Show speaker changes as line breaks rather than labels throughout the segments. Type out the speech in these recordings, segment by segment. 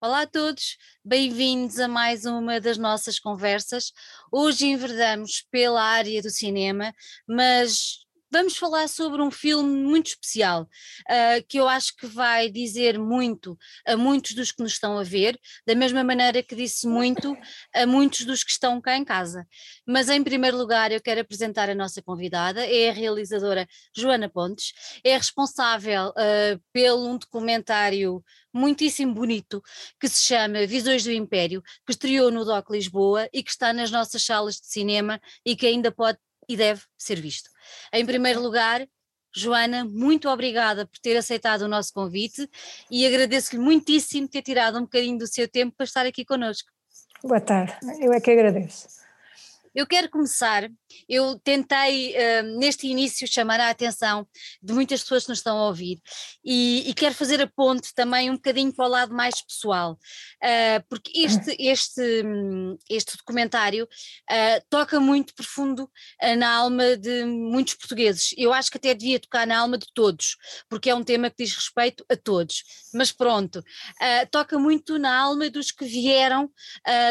Olá a todos, bem-vindos a mais uma das nossas conversas. Hoje enverdamos pela área do cinema, mas vamos falar sobre um filme muito especial, uh, que eu acho que vai dizer muito a muitos dos que nos estão a ver, da mesma maneira que disse muito a muitos dos que estão cá em casa. Mas em primeiro lugar eu quero apresentar a nossa convidada, é a realizadora Joana Pontes, é responsável uh, pelo um documentário muitíssimo bonito que se chama Visões do Império, que estreou no DOC Lisboa e que está nas nossas salas de cinema e que ainda pode e deve ser visto. Em primeiro lugar, Joana, muito obrigada por ter aceitado o nosso convite e agradeço-lhe muitíssimo ter tirado um bocadinho do seu tempo para estar aqui connosco.
Boa tarde, eu é que agradeço.
Eu quero começar, eu tentei uh, neste início chamar a atenção de muitas pessoas que nos estão a ouvir e, e quero fazer a ponte também um bocadinho para o lado mais pessoal, uh, porque este, este, este documentário uh, toca muito profundo na alma de muitos portugueses. Eu acho que até devia tocar na alma de todos, porque é um tema que diz respeito a todos. Mas pronto, toca muito na alma dos que vieram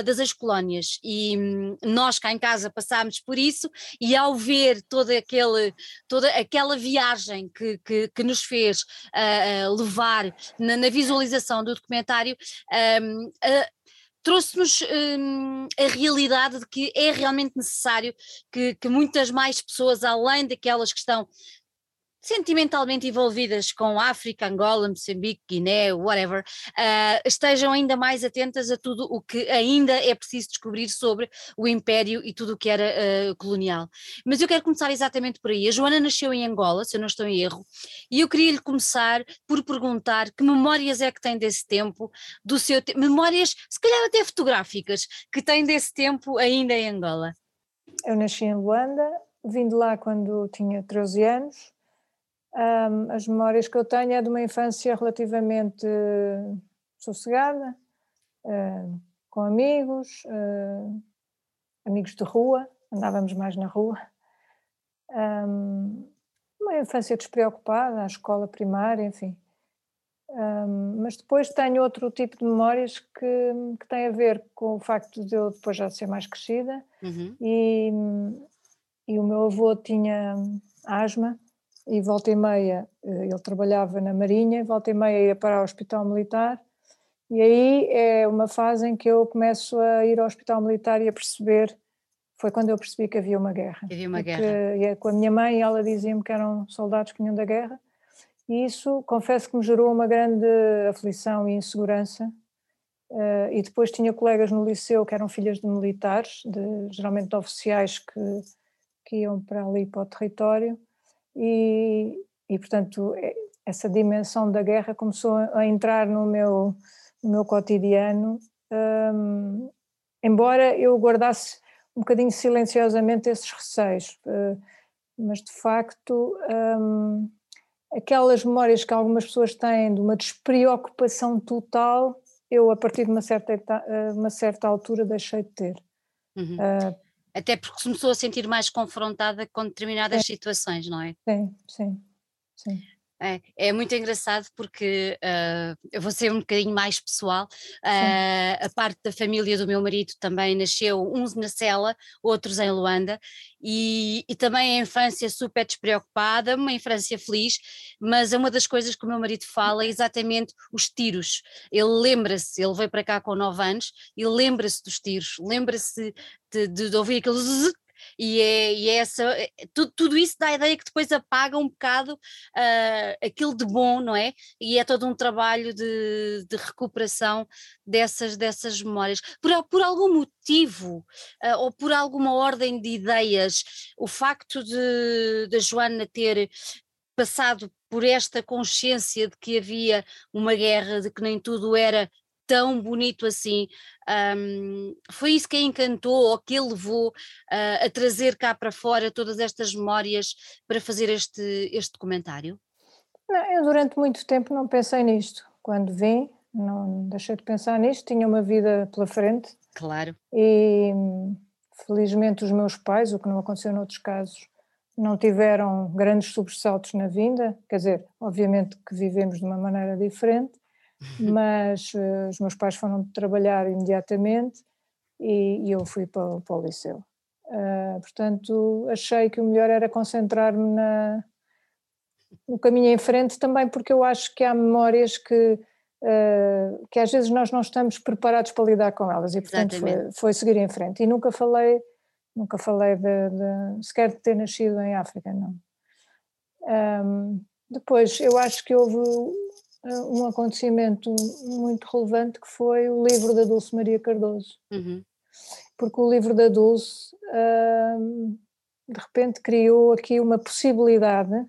das ex-colónias e um, nós cá em casa casa passámos por isso e ao ver toda, aquele, toda aquela viagem que, que, que nos fez uh, levar na, na, visualização do documentário, um, uh, trouxe-nos um, a realidade de que é realmente necessário que, que, muitas mais pessoas, além daquelas que estão sentimentalmente envolvidas com África, Angola, Moçambique, Guiné, whatever, uh, estejam ainda mais atentas a tudo o que ainda é preciso descobrir sobre o Império e tudo o que era uh, colonial. Mas eu quero começar exatamente por aí. A Joana nasceu em Angola, se eu não estou em erro, e eu queria lhe começar por perguntar que memórias é que tem desse tempo, do seu te memórias, se calhar até fotográficas, que tem desse tempo ainda em Angola.
Eu nasci em Luanda, vim de lá quando tinha 13 anos um, as memórias que eu tenho é de uma infância relativamente uh, sossegada, uh, com amigos, uh, amigos de rua, andávamos mais na rua. Um, uma infância despreocupada, a escola primária, enfim. Um, mas depois tenho outro tipo de memórias que, que tem a ver com o facto de eu depois já ser mais crescida uhum. e, e o meu avô tinha asma e volta e meia, eh, ele trabalhava na Marinha, volta e meia ia para o Hospital Militar, e aí é uma fase em que eu começo a ir ao Hospital Militar e a perceber, foi quando eu percebi que havia uma guerra.
Havia uma
e
guerra.
Que, e é com a minha mãe, ela dizia-me que eram soldados que vinham da guerra, e isso, confesso que me gerou uma grande aflição e insegurança, Uh, e depois tinha colegas no liceu que eram filhas de militares, de, geralmente de oficiais que, que iam para ali para o território, e, e portanto é, essa dimensão da guerra começou a entrar no meu, no meu cotidiano, um, embora eu guardasse um bocadinho silenciosamente esses receios, uh, mas de facto um, aquelas memórias que algumas pessoas têm de uma despreocupação total, eu a partir de uma certa, uma certa altura deixei de ter.
Uhum. Uh, até porque começou a sentir mais confrontada com determinadas sim. situações, não é?
Sim, sim, sim.
É, é, muito engraçado porque uh, eu vou ser um bocadinho mais pessoal. Uh, a parte da família do meu marido também nasceu, uns na Sela, outros em Luanda, e, e, também a infância super despreocupada, uma infância feliz, mas é uma das coisas que o meu marido fala é exatamente os tiros. Ele lembra-se, ele veio para cá com 9 anos e lembra-se dos tiros, lembra-se de, de, de ouvir aqueles e é, e é essa, é, tudo, tudo, isso dá a ideia que depois apaga um bocado uh, aquilo de bom, não é? E é todo um trabalho de, de recuperação dessas, dessas memórias. Por, por algum motivo uh, ou por alguma ordem de ideias, o facto de, de Joana ter passado por esta consciência de que havia uma guerra, de que nem tudo era tão bonito assim. Um, foi isso que a encantou ou que ele levou uh, a trazer cá para fora todas estas memórias para fazer este, este documentário?
Não, eu durante muito tempo não pensei nisto. Quando vim, não deixei de pensar nisto, tinha uma vida pela frente.
Claro.
E felizmente os meus pais, o que não aconteceu noutros casos, não tiveram grandes sobressaltos na vinda, quer dizer, obviamente que vivemos de uma maneira diferente, mas uh, os meus pais foram trabalhar imediatamente e, e eu fui para, para o liceu. Uh, portanto, achei que o melhor era concentrar-me no caminho em frente também porque eu acho que há memórias que, uh, que às vezes nós não estamos preparados para lidar com elas e portanto foi, foi, seguir em frente. E nunca falei nunca falei de, de, sequer de ter nascido em África não. Um, depois eu acho que houve um acontecimento muito relevante que foi o livro da Dulce Maria Cardoso uhum. porque o livro da Dulce um, de repente criou aqui uma possibilidade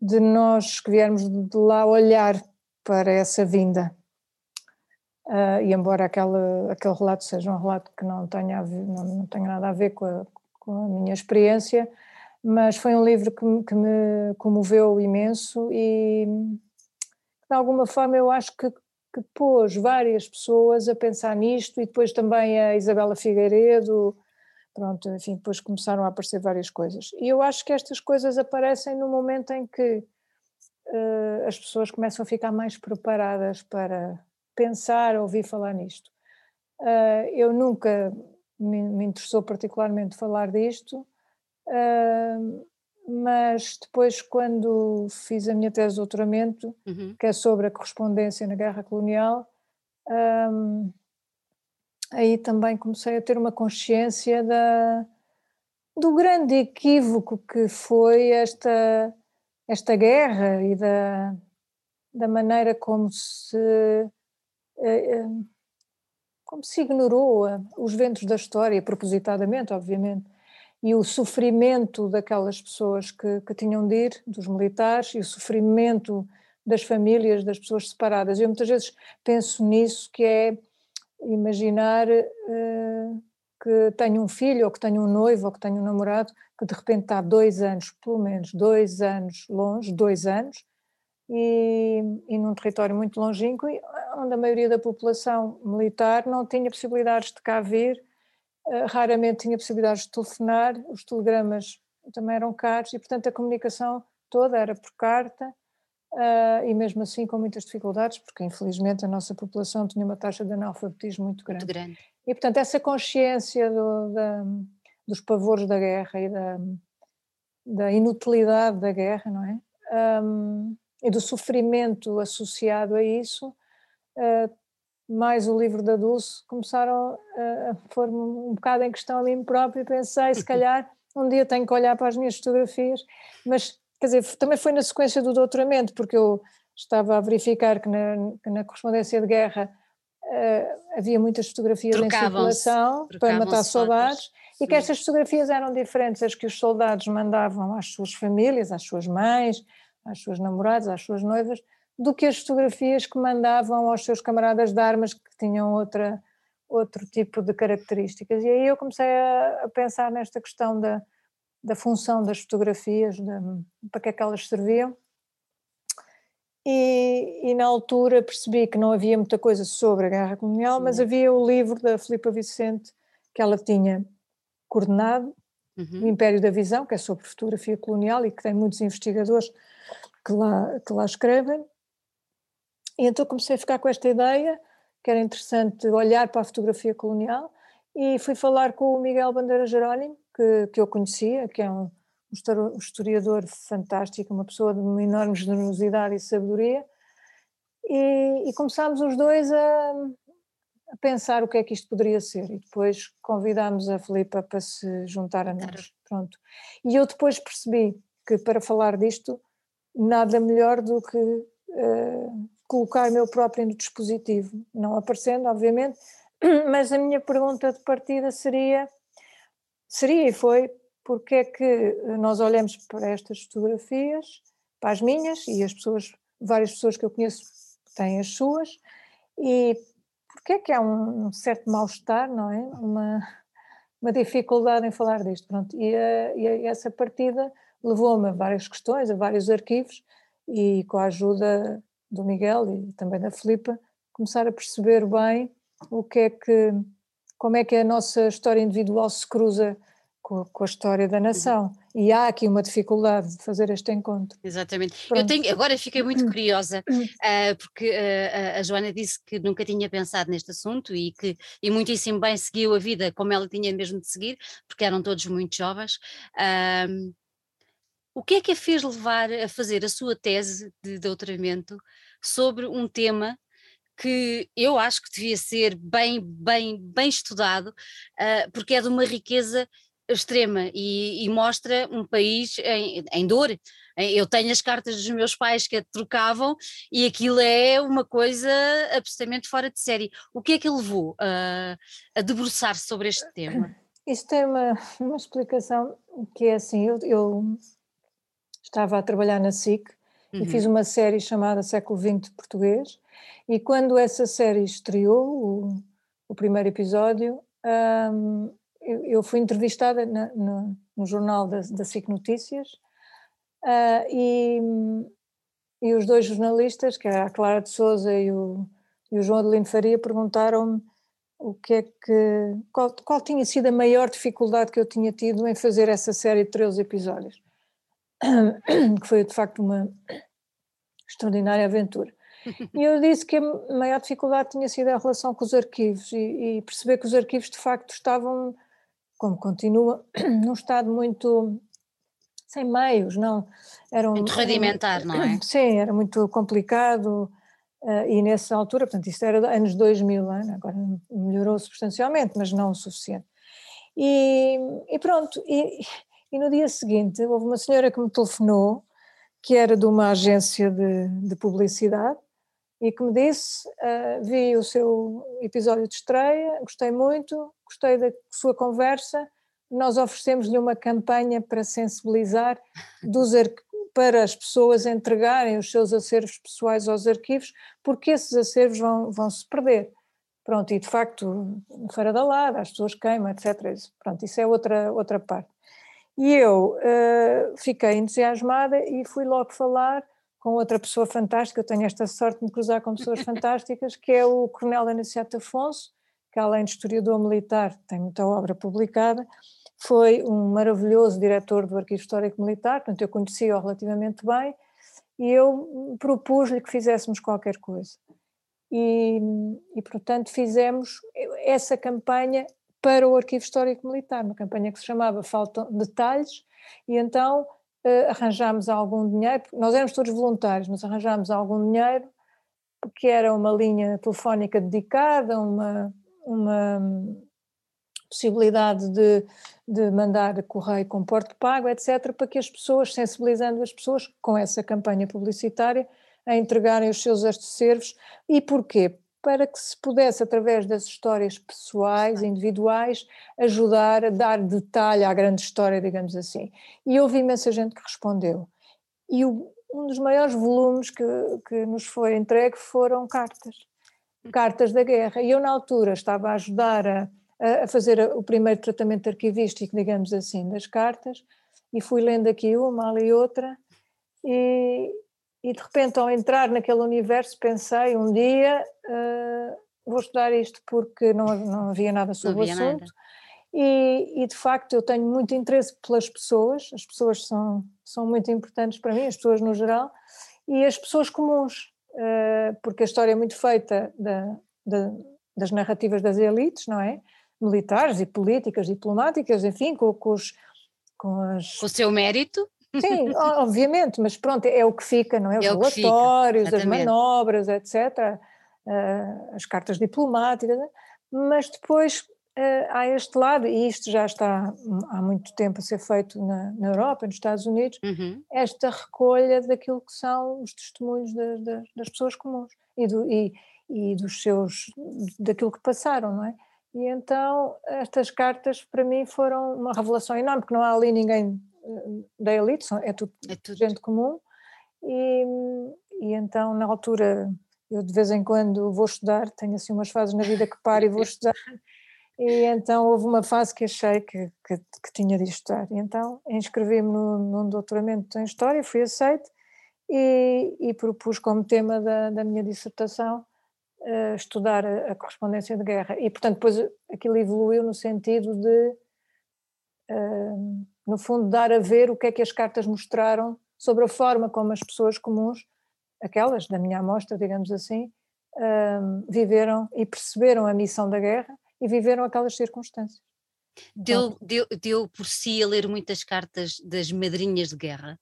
de nós que viermos de lá olhar para essa vinda. Uh, e embora aquele, aquele relato seja um relato que não tenha, ver, não, não tenha nada a ver com a, com a, minha experiência, mas foi um livro que, que me comoveu imenso e de alguma forma eu acho que, que pôs várias pessoas a pensar nisto e depois também a Isabela Figueiredo, Pronto, enfim, depois começaram a aparecer várias coisas. E eu acho que estas coisas aparecem no momento em que uh, as pessoas começam a ficar mais preparadas para pensar, ouvir falar nisto. Uh, eu nunca me, me, interessou particularmente falar disto, uh, mas depois, quando fiz a minha tese de doutoramento, uhum. que é sobre a correspondência na guerra colonial, um, aí também comecei a ter uma consciência da, do grande equívoco que foi esta, esta guerra e da, da maneira como se, eh, eh, como se ignorou os ventos da história, propositadamente, obviamente, e o sofrimento daquelas pessoas que, que tinham de ir, dos militares, e o sofrimento das famílias, das pessoas separadas. Eu muitas vezes penso nisso, que é imaginar uh, que tenho um filho, ou que tenho um noivo, ou que tenho um namorado, que de repente está dois anos, pelo menos dois anos longe, dois anos, e, e num território muito longínquo, onde a maioria da população militar não tinha possibilidades de cá vir, raramente tinha possibilidades de telefonar, os telegramas também eram caros, e portanto a comunicação toda era por carta, Uh, e mesmo assim com muitas dificuldades, porque infelizmente a nossa população tinha uma taxa de analfabetismo muito grande.
Muito grande.
E portanto essa consciência do, da, dos pavores da guerra e da, da inutilidade da guerra, não é? Um, e do sofrimento associado a isso, uh, mais o livro da Dulce, começaram a pôr-me um bocado em questão a mim próprio e pensei, se calhar um dia tenho que olhar para as minhas fotografias, mas quer dizer, também foi na sequência do doutoramento, porque eu estava a verificar que na, que na correspondência de guerra uh, havia muitas fotografias em circulação para matar soldados e que estas fotografias eram diferentes das que os soldados mandavam às suas famílias, às suas mães, às suas namoradas, às suas noivas, do que as fotografias que mandavam aos seus camaradas de armas que tinham outra, outro tipo de características. E aí eu comecei a, a pensar nesta questão da, da função das fotografias, de, para que é que elas serviam. E, e, na altura percebi que não havia muita coisa sobre a guerra colonial, Sim. mas havia o livro da Filipa Vicente que ela tinha coordenado, uhum. O Império da Visão, que é sobre fotografia colonial e que tem muitos investigadores que lá, que lá escrevem. E então comecei a ficar com esta ideia que era interessante olhar para a fotografia colonial e fui falar com o Miguel Bandeira Jerónimo, que, que eu conhecia, que é um, um historiador fantástico, uma pessoa de uma enorme generosidade e sabedoria, e, e começámos os dois a, a, pensar o que é que isto poderia ser, e depois convidámos a Filipa para se juntar a nós, pronto. E eu depois percebi que para falar disto, nada melhor do que uh, colocar meu próprio no dispositivo, não aparecendo, obviamente, mas a minha pergunta de partida seria Seria e foi porque é que nós olhamos para estas fotografias, para as minhas e as pessoas, várias pessoas que eu conheço têm as suas, e porque é que há um, certo mal-estar, não é? Uma, uma dificuldade em falar disto. Pronto. E, a, e essa partida levou-me a várias questões, a vários arquivos, e com a ajuda do Miguel e também da Filipa, começar a perceber bem o que é que como é que a nossa história individual se cruza com, com a história da nação. E há aqui uma dificuldade de fazer este encontro.
Exatamente. Pronto. Eu tenho, agora fiquei muito hum. curiosa, uh, porque uh, a Joana disse que nunca tinha pensado neste assunto e que e muitíssimo bem seguiu a vida como ela tinha mesmo de seguir, porque eram todos muito jovens. Uh, o que é que a fez levar a fazer a sua tese de doutoramento sobre um tema que eu acho que devia ser bem, bem, bem estudado, uh, porque é de uma riqueza extrema e, e mostra um país em, em, dor. Eu tenho as cartas dos meus pais que a trocavam e aquilo é uma coisa absolutamente fora de série. O que é que levou a, a debruçar-se sobre este tema?
Isto tem uma, uma explicação que é assim, eu, eu estava a trabalhar na SIC uhum. e fiz uma série chamada Século XX Português e quando essa série estreou, o, o primeiro episódio, um, eu, eu, fui entrevistada na, no, no, jornal da, da SIC Notícias uh, e, e os dois jornalistas, que era a Clara de Souza e o, e o João Adelino Faria, perguntaram-me o que é que qual, qual tinha sido a maior dificuldade que eu tinha tido em fazer essa série de 13 episódios, que foi de facto uma extraordinária aventura. E eu disse que a maior dificuldade tinha sido a relação com os arquivos e, e perceber que os arquivos de facto estavam, como continua, num estado muito sem meios, não.
Eram, muito rudimentar, não é?
Sim, era muito complicado uh, e nessa altura, portanto, isto era anos 2000, hein? agora melhorou substancialmente, mas não o suficiente. E, e pronto, e, e, no dia seguinte houve uma senhora que me telefonou, que era de uma agência de, de publicidade, e que me disse: uh, vi o seu episódio de estreia, gostei muito, gostei da sua conversa. Nós oferecemos-lhe uma campanha para sensibilizar dos para as pessoas entregarem os seus acervos pessoais aos arquivos, porque esses acervos vão, vão se perder. Pronto, e de facto, fora da lada, as pessoas queimam, etc. Pronto, isso é outra, outra parte. E eu uh, fiquei entusiasmada e fui logo falar com outra pessoa fantástica, eu tenho esta sorte de me cruzar com pessoas fantásticas, que é o Coronel Anaciato Afonso, que além de historiador militar, tem muita obra publicada, foi um maravilhoso diretor do Arquivo Histórico Militar, portanto eu conhecia-o relativamente bem, e eu propus-lhe que fizéssemos qualquer coisa. E, e, portanto fizemos essa campanha para o Arquivo Histórico Militar, uma campanha que se chamava Faltam Detalhes, e então uh, arranjámos algum dinheiro, nós éramos todos voluntários, mas arranjámos algum dinheiro, porque era uma linha telefónica dedicada, uma, uma possibilidade de, de mandar correio com porte pago, etc., para que as pessoas, sensibilizando as pessoas com essa campanha publicitária, a entregarem os seus acervos. E porquê? Para que se pudesse, através das histórias pessoais, individuais, ajudar a dar detalhe à grande história, digamos assim. E houve imensa gente que respondeu. E o, um dos maiores volumes que, que nos foi entregue foram cartas, cartas da guerra. E eu, na altura, estava a ajudar a, a fazer o primeiro tratamento arquivístico, digamos assim, das cartas, e fui lendo aqui uma, ali outra, e, e de repente, ao entrar naquele universo, pensei um dia uh, vou estudar isto porque não, não havia nada sobre havia o assunto. Nada. E, e, de facto eu tenho muito interesse pelas pessoas, as pessoas são, são muito importantes para mim, as pessoas no geral, e as pessoas comuns, uh, porque a história é muito feita da, da, das narrativas das elites, não é? Militares e políticas, diplomáticas, enfim, com, com os. Com, as...
com o seu mérito.
Sim, obviamente, mas pronto, é o que fica, não é? Os é relatórios, as manobras, etc., uh, as cartas diplomáticas, mas depois uh, há este lado, e isto já está há muito tempo a ser feito na, na Europa, nos Estados Unidos, uhum. esta recolha daquilo que são os testemunhos de, de, das pessoas comuns e, do, e, e dos seus, daquilo que passaram, não é? E então estas cartas para mim foram uma revelação enorme, porque não há ali ninguém da elite, é tudo, é tudo. gente comum, e, e então na altura eu de vez em quando vou estudar, tenho assim umas fases na vida que paro e vou estudar, e então houve uma fase que achei que, que, que tinha de estudar, e então inscrevi-me num doutoramento em História, fui aceite, e, e propus como tema da, da minha dissertação uh, estudar a, a, correspondência de guerra, e portanto depois aquilo evoluiu no sentido de uh, no fundo, dar a ver o que é que as cartas mostraram sobre a forma como as pessoas comuns, aquelas da minha amostra, digamos assim, uh, viveram e perceberam a missão da guerra e viveram aquelas circunstâncias.
Deu, deu, deu por si a ler muitas cartas das madrinhas de guerra?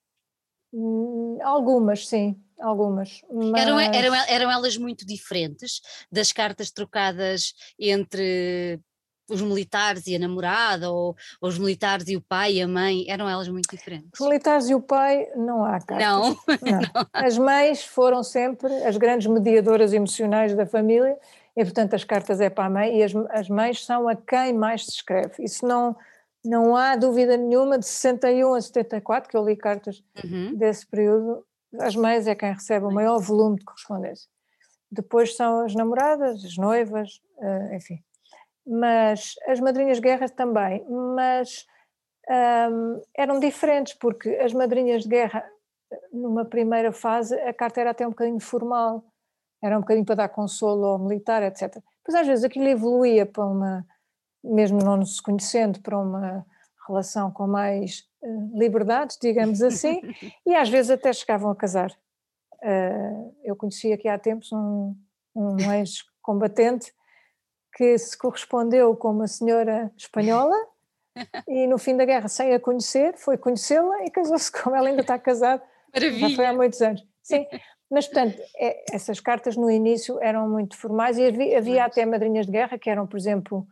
Hum, algumas, sim, algumas.
Mas... Eram, eram, eram elas muito diferentes das cartas trocadas entre os militares e a namorada, ou, ou, os militares e o pai e a mãe, eram elas muito diferentes?
Os militares e o pai, não há cartas.
Não. não. não.
As mães foram sempre as grandes mediadoras emocionais da família, e portanto as cartas é para a mãe, e as, as mães são a quem mais se escreve. Isso não, não há dúvida nenhuma, de 61 a 74, que eu li cartas uhum. desse período, as mães é quem recebe o maior volume de correspondência. Depois são as namoradas, as noivas, eh, enfim. Mas as madrinhas de guerra também, mas um, eram diferentes, porque as madrinhas de guerra, numa primeira fase, a carta era até um bocadinho formal, era um bocadinho para dar consolo ao militar, etc. Pois às vezes aquilo evoluía para uma mesmo não nos conhecendo, para uma relação com mais uh, liberdades, digamos assim, e às vezes até chegavam a casar. Uh, eu conheci aqui há tempos um, um ex-combatente que se correspondeu com uma senhora espanhola e no fim da guerra, sem a conhecer, foi conhecê-la e casou-se com ela, ainda está casado.
Maravilha.
Já foi há muitos anos. Sim, mas portanto, é, essas cartas no início eram muito formais e havia, havia até madrinhas de guerra que eram, por exemplo,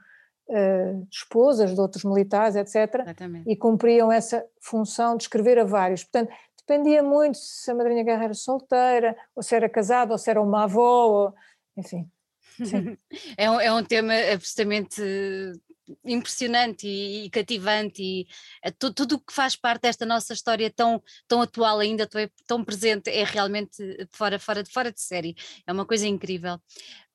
uh, esposas de outros militares, etc. Exatamente. E cumpriam essa função de escrever a vários. Portanto, dependia muito se a madrinha guerra era solteira, ou se era casada, ou se era uma avó, ou, enfim.
é, um, é um tema absolutamente impressionante e, e cativante e é, tudo o que faz parte desta nossa história tão, tão atual ainda, tão, tão presente, é realmente fora, fora, fora de série, é uma coisa incrível.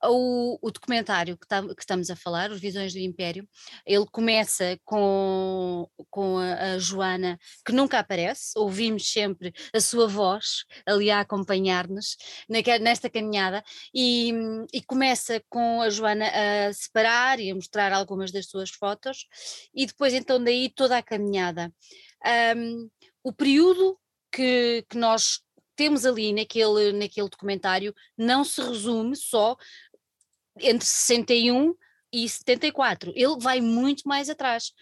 O, o documentário que, tá, que, estamos a falar, Os Visões do Império, ele começa com, com a, a, Joana, que nunca aparece, ouvimos sempre a sua voz ali a acompanhar-nos nesta caminhada, e, e, começa com a Joana a separar e a mostrar algumas das suas fotos, e depois então daí toda a caminhada. Um, o período que, que nós temos ali naquele, naquele documentário não se resume só entre 61 e 74. Ele vai muito mais atrás.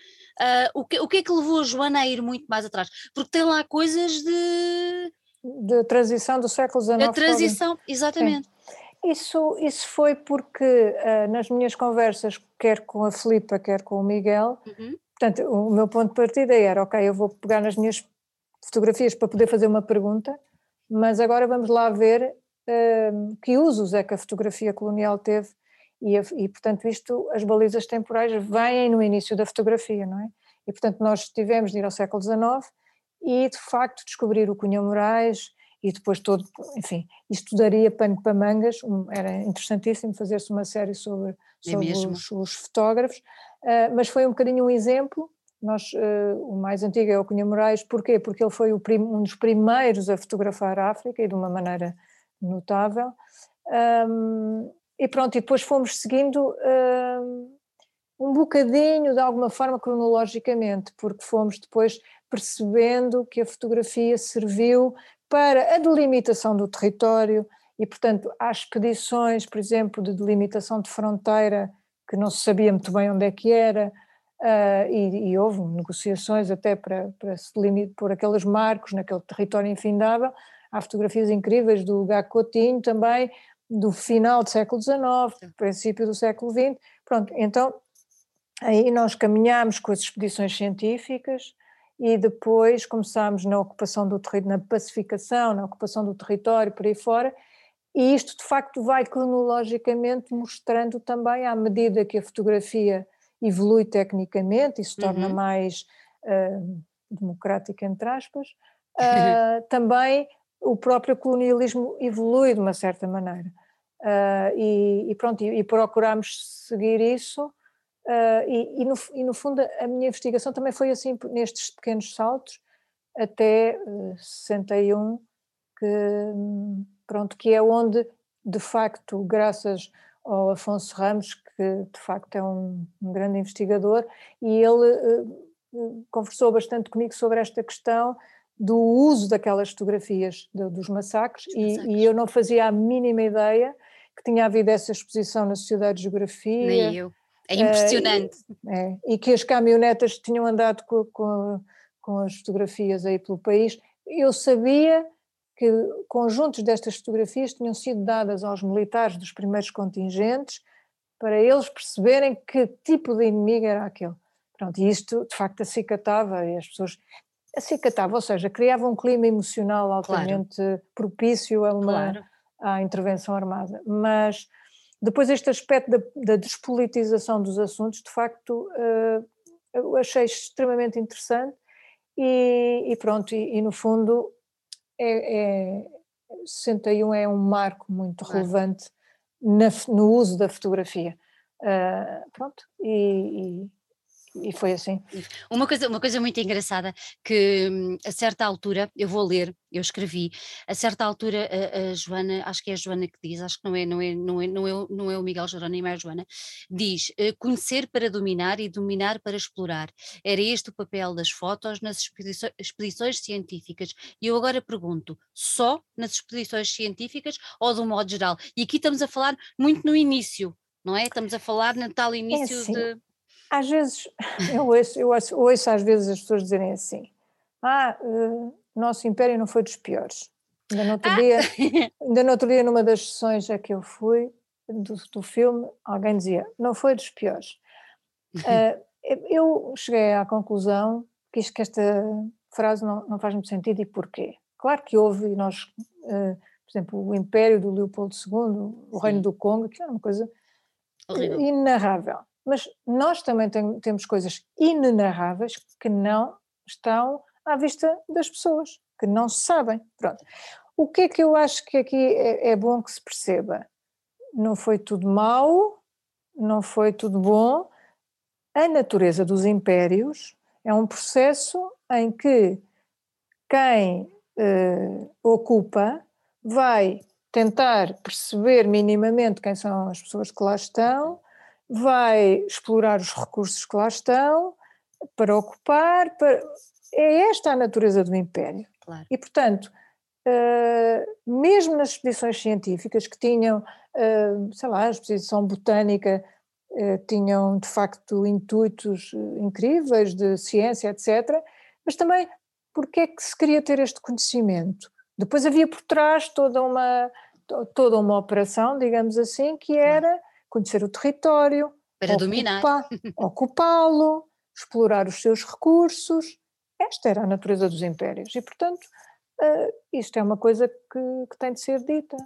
Uh, o, que, o que é que levou a Joana a ir muito mais atrás? Porque tem lá coisas de.
De transição do século XIX.
A transição, exatamente.
Isso, isso foi porque uh, nas minhas conversas, quer com a Filipa, quer com o Miguel, uhum. portanto, o meu ponto de partida era: ok, eu vou pegar nas minhas fotografias para poder fazer uma pergunta, mas agora vamos lá ver uh, que usos é que a fotografia colonial teve e, e, portanto, isto, as balizas temporais vêm no início da fotografia, não é? E, portanto, nós tivemos de ir ao século XIX e, de facto, descobrir o Cunha Moraes e depois todo, enfim, isto daria pano para mangas, um, era interessantíssimo fazer-se uma série sobre, é sobre é os, os, fotógrafos, uh, mas foi um bocadinho um exemplo, nós, uh, o mais antigo é o Cunha Moraes, porquê? Porque ele foi prim, um dos primeiros a fotografar a África e de uma maneira notável, um, e pronto, e depois fomos seguindo uh, um bocadinho, de alguma forma, cronologicamente, porque fomos depois percebendo que a fotografia serviu para a delimitação do território e, portanto, há expedições, por exemplo, de delimitação de fronteira que não se sabia muito bem onde é que era, uh, e, e, houve negociações até para, para se delimitar por aqueles marcos naquele território infindável. Há fotografias incríveis do Gacotinho também, do final do século XIX, princípio do século XX. Pronto, então aí nós caminhámos com as expedições científicas e depois começámos na ocupação do território, na pacificação, na ocupação do território por aí fora, e isto de facto vai cronologicamente mostrando também, à medida que a fotografia evolui tecnicamente e se torna uhum. mais uh, democrática, entre aspas, uh, também o próprio colonialismo evolui de uma certa maneira. Uh, e, e, pronto, e, e procurámos seguir isso, uh, e, e, no, e no fundo a minha investigação também foi assim, nestes pequenos saltos, até uh, 61, que, pronto, que é onde, de facto, graças ao Afonso Ramos, que de facto é um, um grande investigador, e ele uh, conversou bastante comigo sobre esta questão do uso daquelas fotografias de, dos massacres, e, e, eu não fazia a mínima ideia que tinha havido essa exposição na Sociedade de Geografia.
Nem eu. É impressionante.
Uh, é, e que as caminhonetas tinham andado com, com, com as fotografias aí pelo país. Eu sabia que conjuntos destas fotografias tinham sido dadas aos militares dos primeiros contingentes para eles perceberem que tipo de inimigo era aquele. Pronto, e isto de facto acicatava e as pessoas acicatava, ou seja, criava um clima emocional altamente claro. propício a uma claro. à intervenção armada. Mas depois este aspecto da, da despolitização dos assuntos, de facto, uh, eu achei extremamente interessante e, e pronto, e, e, no fundo é, é, 61 é um marco muito relevante na, no uso da fotografia. Uh, pronto, e, e foi assim.
Uma coisa, uma coisa muito engraçada que hum, a certa altura, eu vou ler, eu escrevi, a certa altura a, a, Joana, acho que é a Joana que diz, acho que não é, não é, não é, não é, não é o Miguel Jerónimo, é a Joana, diz eh, conhecer para dominar e dominar para explorar. Era este o papel das fotos nas expedições, expedições científicas. E eu agora pergunto, só nas expedições científicas ou de um modo geral? E aqui estamos a falar muito no início, não é? Estamos a falar no tal é início é assim. de
às vezes, eu ouço, eu ouço, ouço, às vezes as pessoas dizerem assim: Ah, uh, nosso império não foi dos piores. Ainda no outro, ah. dia, ainda no outro dia, numa das sessões a que eu fui do, do filme, alguém dizia: Não foi dos piores. Uh, eu cheguei à conclusão que, isto, que esta frase não, não, faz muito sentido e porquê? Claro que houve, e nós, uh, por exemplo, o Império do Leopoldo II, o Reino do Congo, que era uma coisa Horrível. inarrável. Mas nós também tem, temos coisas inenarráveis que não estão à vista das pessoas, que não se sabem. Pronto. O que é que eu acho que aqui é, é bom que se perceba? Não foi tudo mau, não foi tudo bom. A natureza dos impérios é um processo em que quem eh, ocupa vai tentar perceber minimamente quem são as pessoas que lá estão, vai explorar os recursos que lá estão para ocupar. Para... É esta a natureza do império. Claro. E, portanto, uh, mesmo nas expedições científicas que tinham, uh, sei lá, a expedição botânica, uh, tinham de facto intuitos incríveis de ciência, etc., mas também porque é que se queria ter este conhecimento? Depois havia por trás toda uma, toda uma operação, digamos assim, que era conhecer o território,
para dominar,
ocupá-lo, explorar os seus recursos. Esta era a natureza dos impérios e, portanto, uh, isto é uma coisa que, que tem de ser dita.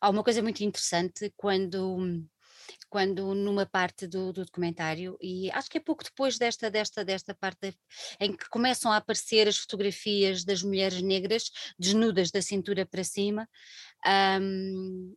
Há uma coisa muito interessante quando quando numa parte do, do, documentário, e acho que é pouco depois desta, desta, desta parte em que começam a aparecer as fotografias das mulheres negras desnudas da cintura para cima, um,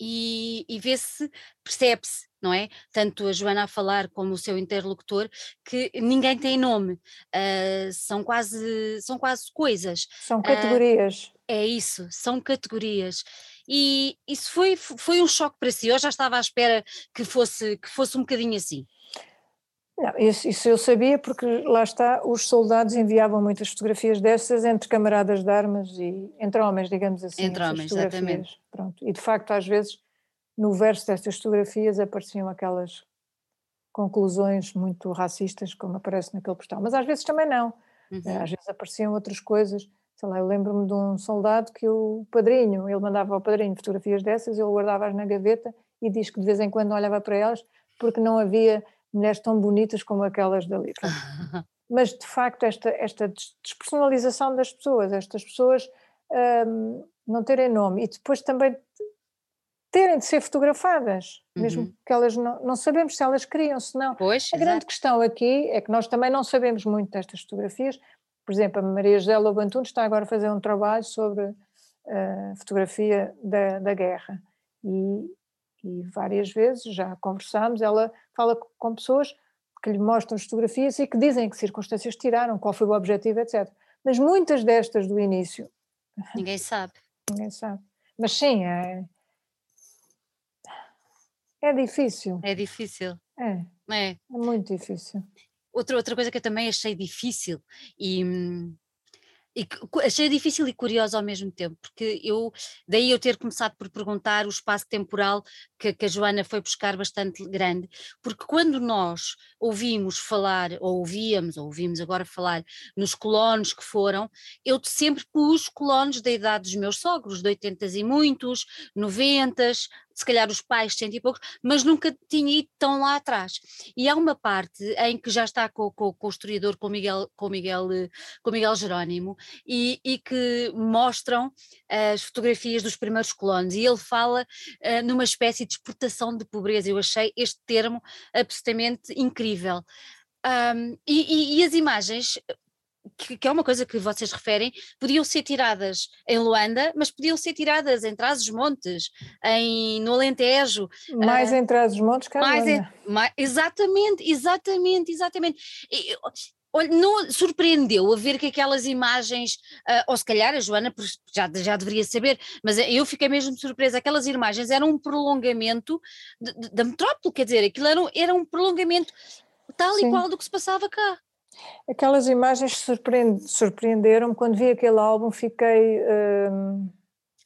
e, e vê-se, percebe-se, não é? Tanto a Joana a falar como o seu interlocutor, que ninguém tem nome, uh, são, quase, são quase coisas.
São categorias.
Uh, é isso, são categorias. E isso foi, foi um choque para si, eu já estava à espera que fosse, que fosse um bocadinho assim.
Não, isso, isso, eu sabia porque lá está, os soldados enviavam muitas fotografias dessas entre camaradas de armas e entre homens, digamos assim.
Entre homens, exatamente.
Pronto. E de facto, às vezes, no verso destas fotografias apareciam aquelas conclusões muito racistas, como aparece naquele postal. Mas às vezes também não. Uhum. Às vezes apareciam outras coisas. Sei lá, eu lembro-me de um soldado que o padrinho, ele mandava ao padrinho fotografias dessas, ele guardava-as na gaveta e diz que de vez em quando olhava para elas porque não havia mulheres tão bonitas como aquelas dali. Mas, de facto, esta, esta despersonalização das pessoas, estas pessoas um, não terem nome e depois também terem de ser fotografadas, uhum. mesmo que elas não, não sabemos se elas queriam, se não.
Pois,
a grande questão aqui é que nós também não sabemos muito destas fotografias. Por exemplo, a Maria José Lobantuno está agora a fazer um trabalho sobre a uh, fotografia da, da guerra e e várias vezes já conversámos, ela fala com pessoas que lhe mostram fotografias e que dizem que circunstâncias tiraram, qual foi o objetivo, etc. Mas muitas destas do início.
Ninguém sabe.
Ninguém sabe. Mas sim, é. É difícil.
É difícil.
É. É, é muito difícil.
outra, outra coisa que eu também achei difícil e, hum, e achei difícil e curiosa ao mesmo tempo, porque eu, daí eu ter começado por perguntar o espaço temporal que, que, a Joana foi buscar bastante grande, porque quando nós ouvimos falar, ou ouvíamos, ou ouvimos agora falar nos colonos que foram, eu sempre pus colonos da idade dos meus sogros, de 80 e muitos, 90, se calhar os pais cento e poucos, mas nunca tinha ido tão lá atrás. E há uma parte em que já está com, com, com o historiador, com Miguel, com Miguel, com Miguel Jerónimo, e, e, que mostram as fotografias dos primeiros colonos, e ele fala uh, numa espécie de exportação de pobreza. Eu achei este termo absolutamente incrível. Um, e, e, e, as imagens que, que, é uma coisa que vocês referem, podiam ser tiradas em Luanda, mas podiam ser tiradas em Trás-os-Montes, em, no Alentejo.
Mais uh, em Trás-os-Montes que mais, em,
mais Exatamente, exatamente, exatamente. E, Olha, não surpreendeu a ver que aquelas imagens, uh, ou se calhar a Joana já, já deveria saber, mas eu fiquei mesmo surpresa, aquelas imagens eram um prolongamento da metrópole, quer dizer, aquilo era um, era um prolongamento tal Sim. e qual do que se passava cá.
Aquelas imagens surpreend, surpreenderam-me, quando vi aquele álbum fiquei... Uh,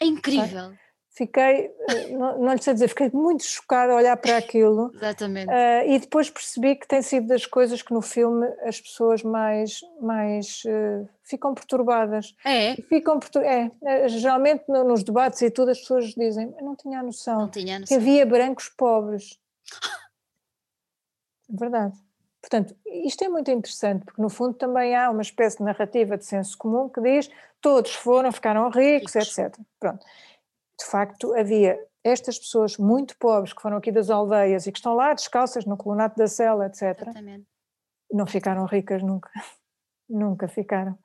é incrível.
Fiquei, eh, não, não lhe sei dizer, fiquei muito chocada a olhar para aquilo.
Exatamente. Uh,
e depois percebi que tem sido das coisas que no filme as pessoas mais, mais uh, ficam perturbadas.
É?
Ficam pertur é, geralmente nos debates e tudo as pessoas dizem, eu não tinha a noção,
não tinha a noção.
que havia brancos pobres. Verdade. Portanto, isto é muito interessante, porque no fundo também há uma espécie de narrativa de senso comum que diz todos foram, ficaram ricos, etc. Pronto. De facto, havia estas pessoas muito pobres que foram aqui das aldeias e que estão lá descalças no colonato da cela, etc. Exatamente. Não ficaram ricas nunca. nunca ficaram.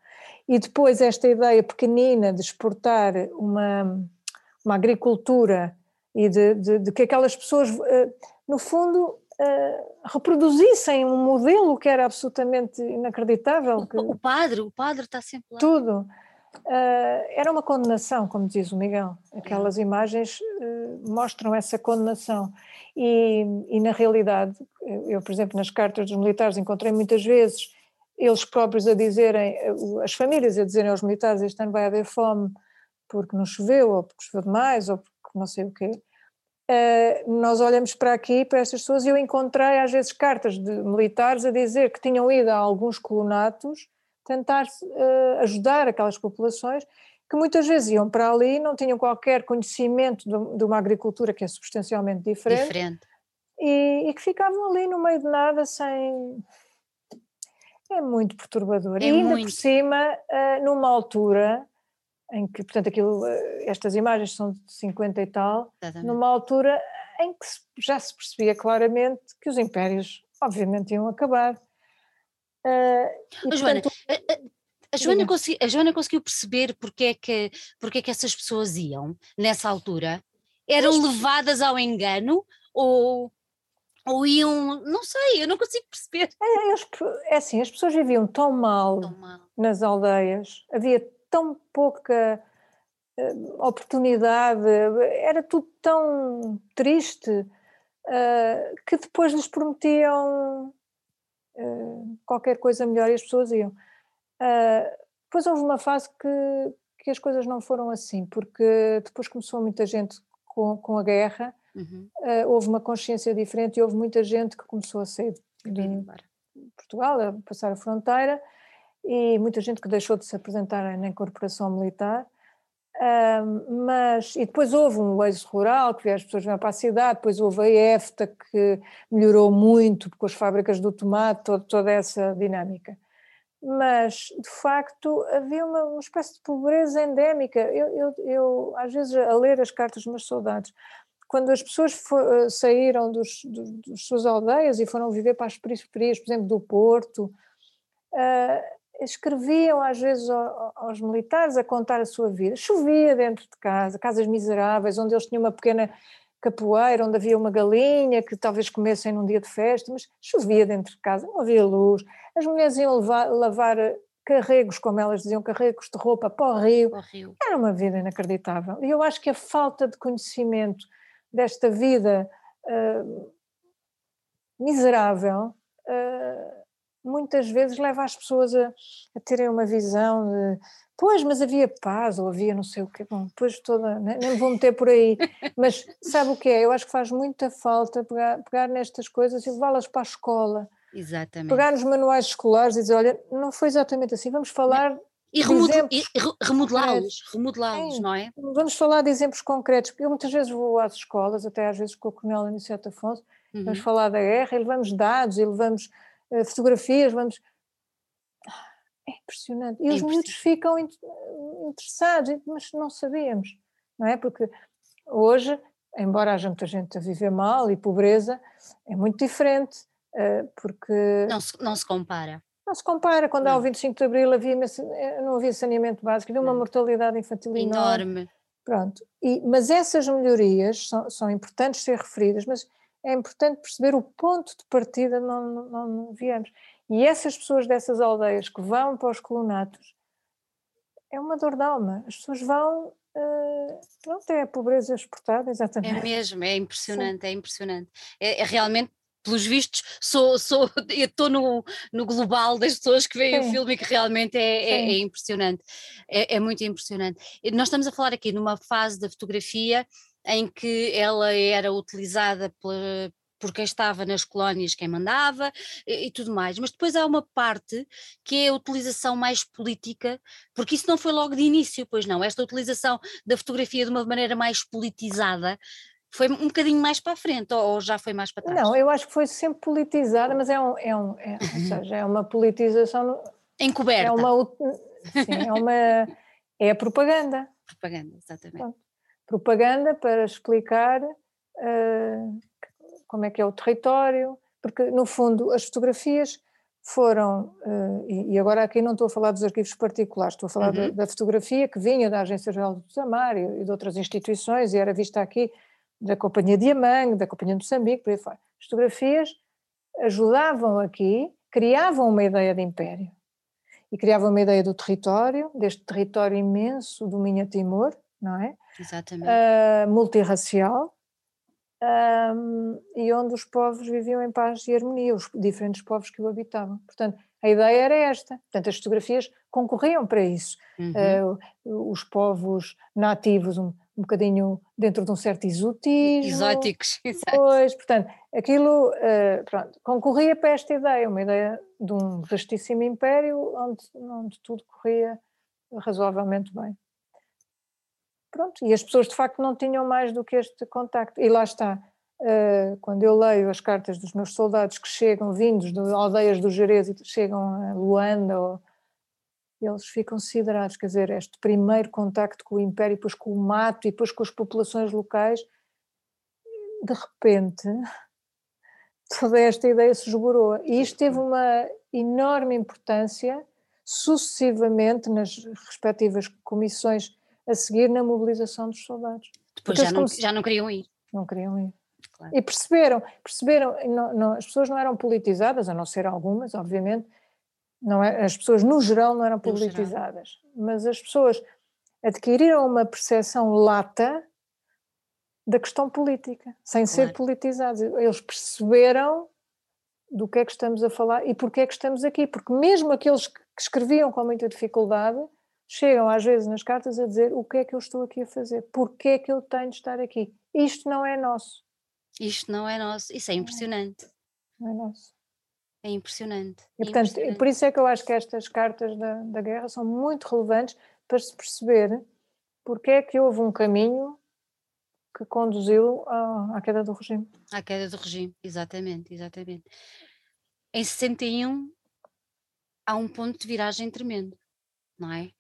E depois esta ideia pequenina de exportar uma, uma agricultura e de, de, de que aquelas pessoas, eh, no fundo, uh, reproduzissem um modelo que era absolutamente inacreditável. Que,
o padre, o padre está sempre lá.
Tudo. Uh, era uma condenação, como diz o Miguel. Aquelas imagens uh, mostram essa condenação. E, e, na realidade, eu, por exemplo, nas cartas dos militares encontrei muitas vezes eles próprios a dizerem, as famílias a dizerem aos militares: este ano vai haver fome porque não choveu, ou porque choveu demais, ou porque não sei o quê. Uh, nós olhamos para aqui, para estas pessoas, e eu encontrei às vezes cartas de militares a dizer que tinham ido a alguns colonatos tentar uh, ajudar aquelas populações que muitas vezes iam para ali não tinham qualquer conhecimento de, de uma agricultura que é substancialmente diferente,
diferente.
E, e, que ficavam ali no meio de nada sem... É muito perturbador. É e ainda muito. por cima, uh, numa altura em que, portanto, aquilo, eh, estas imagens são de 50 e tal, Exatamente. numa altura em que já se percebia claramente que os impérios, obviamente, iam acabar.
Uh, e, Joana, portanto, a, Joana consegui, a, Joana conseguiu perceber porque é, que, porque é que essas pessoas iam nessa altura? Eram Mas, levadas ao engano ou, ou iam, não sei, eu não consigo perceber.
É, é assim, as pessoas viviam tão mal, tão mal. nas aldeias, havia tão pouca uh, oportunidade, era tudo tão triste uh, que depois lhes prometiam uh, qualquer coisa melhor e as pessoas iam. depois houve uma fase que, que as coisas não foram assim, porque depois começou muita gente com, com a guerra, uhum. houve uma consciência diferente e houve muita gente que começou a sair de Portugal, a passar a fronteira e muita gente que deixou de se apresentar na incorporação militar. Mas, e depois houve um eixo rural, que as pessoas vêm para a cidade, depois houve a EFTA, que melhorou muito com as fábricas do tomate, todo, toda essa dinâmica. Mas, de facto, havia uma, uma espécie de pobreza endémica. Eu, eu, eu, às vezes, a ler as cartas dos meus soldados, quando as pessoas for, saíram dos, dos, das suas aldeias e foram viver para as periferias, por exemplo, do Porto, uh, escreviam às vezes aos militares a contar a sua vida. Chovia dentro de casa, casas miseráveis, onde eles tinham uma pequena capoeira, onde havia uma galinha que talvez comessem num dia de festa, mas chovia dentro de casa, não havia luz. As mulheres iam levar, lavar carregos, como elas diziam, carregos de roupa para o rio.
Para o rio.
Era uma vida inacreditável. E eu acho que a falta de conhecimento desta vida uh, miserável uh, muitas vezes leva as pessoas a, a terem uma visão de pois, mas havia paz ou havia não sei o quê, bom, depois toda, nem, nem me vou meter por aí, mas sabe o que é? Eu acho que faz muita falta pegar, pegar nestas coisas e levá-las para a escola.
Exatamente.
Pegar nos manuais escolares e dizer, olha, não foi exatamente assim, vamos falar
e, remodel, e remodelá-los, remodelá-los, não é?
Vamos falar de exemplos concretos, porque eu muitas vezes vou às escolas, até às vezes com o Coronel Aniceto Afonso, uhum. vamos falar da guerra e levamos dados e levamos fotografias, vamos... É impressionante. E é os miúdos ficam interessados, mas não sabíamos, não é? Porque hoje, embora haja muita gente a viver mal e pobreza, é muito diferente, uh, porque...
Não se, não se compara
não se compara, quando não. há o 25 de Abril havia, eh, não havia saneamento básico, havia uma mortalidade infantil enorme. enorme. Pronto, e, mas essas melhorias são, são importantes ser referidas, mas é importante perceber o ponto de partida não, não, não viemos. E essas pessoas dessas aldeias que vão para os colonatos, é uma dor de alma. As pessoas vão. Uh, pronto, é a pobreza exportada, exatamente.
É mesmo, é impressionante, Sim. é impressionante. É, é, realmente pelos vistos, sou, sou, estou no, no global das pessoas que veem Sim. o filme e que realmente é, é, é impressionante, é, é, muito impressionante. Nós estamos a falar aqui numa fase da fotografia em que ela era utilizada pela, por quem estava nas colónias, quem mandava e, e, tudo mais. Mas depois há uma parte que é a utilização mais política, porque isso não foi logo de início, pois não. Esta utilização da fotografia de uma maneira mais politizada foi um bocadinho mais para a frente ou, já foi mais para trás?
Não, eu acho que foi sempre politizada, mas é, um, é, um, é ou seja, é uma politização
encoberta.
É uma, sim, é uma é a propaganda.
Propaganda, exatamente.
Propaganda para explicar uh, como é que é o território, porque no fundo as fotografias foram, uh, e, e, agora aqui não estou a falar dos arquivos particulares, estou a falar uhum. da, da, fotografia que vinha da Agência Geral do Samar e, e de outras instituições e era vista aqui da Companhia de Amang, da Companhia de Moçambique, por aí fora. As fotografias ajudavam aqui, criavam uma ideia de império. E criavam uma ideia do território, deste território imenso do Minha Timor, não é?
Exatamente.
Uh, multirracial, um, e onde os povos viviam em paz e harmonia, os diferentes povos que o habitavam. Portanto, a ideia era esta. Portanto, as fotografias concorriam para isso. Uhum. Uh, os povos nativos, um, um bocadinho dentro de um certo exotismo.
Exóticos, exato.
Pois, portanto, aquilo uh, pronto, concorria para esta ideia, uma ideia de um vastíssimo império onde, onde tudo corria razoavelmente bem. Pronto, e as pessoas de facto não tinham mais do que este contacto. E lá está, uh, quando eu leio as cartas dos meus soldados que chegam vindos de aldeias do Jerez e chegam a Luanda ou eles ficam considerados, quer dizer, este primeiro contacto com o Império, depois com o mato e depois com as populações locais, de repente toda esta ideia se esborou. E isto teve uma enorme importância sucessivamente nas respectivas comissões a seguir na mobilização dos soldados.
Depois já não, já não queriam ir.
Não queriam ir. Claro. E perceberam, perceberam, não, não, as pessoas não eram politizadas, a não ser algumas, obviamente, não é, as pessoas no geral não eram politizadas, mas as pessoas adquiriram uma percepção lata da questão política, sem claro. ser politizados. Eles perceberam do que é que estamos a falar e porque é que estamos aqui, porque mesmo aqueles que escreviam com muita dificuldade chegam às vezes nas cartas a dizer o que é que eu estou aqui a fazer, porque é que eu tenho de estar aqui. Isto não é nosso.
Isto não é nosso, isso é impressionante.
Não é nosso.
É impressionante.
E, portanto,
impressionante.
por isso é que eu acho que estas cartas da, da guerra são muito relevantes para se perceber porque é que houve um caminho que conduziu à, à queda do regime.
À queda do regime, exatamente, exatamente. Em 61 há um ponto de viragem tremendo, não é?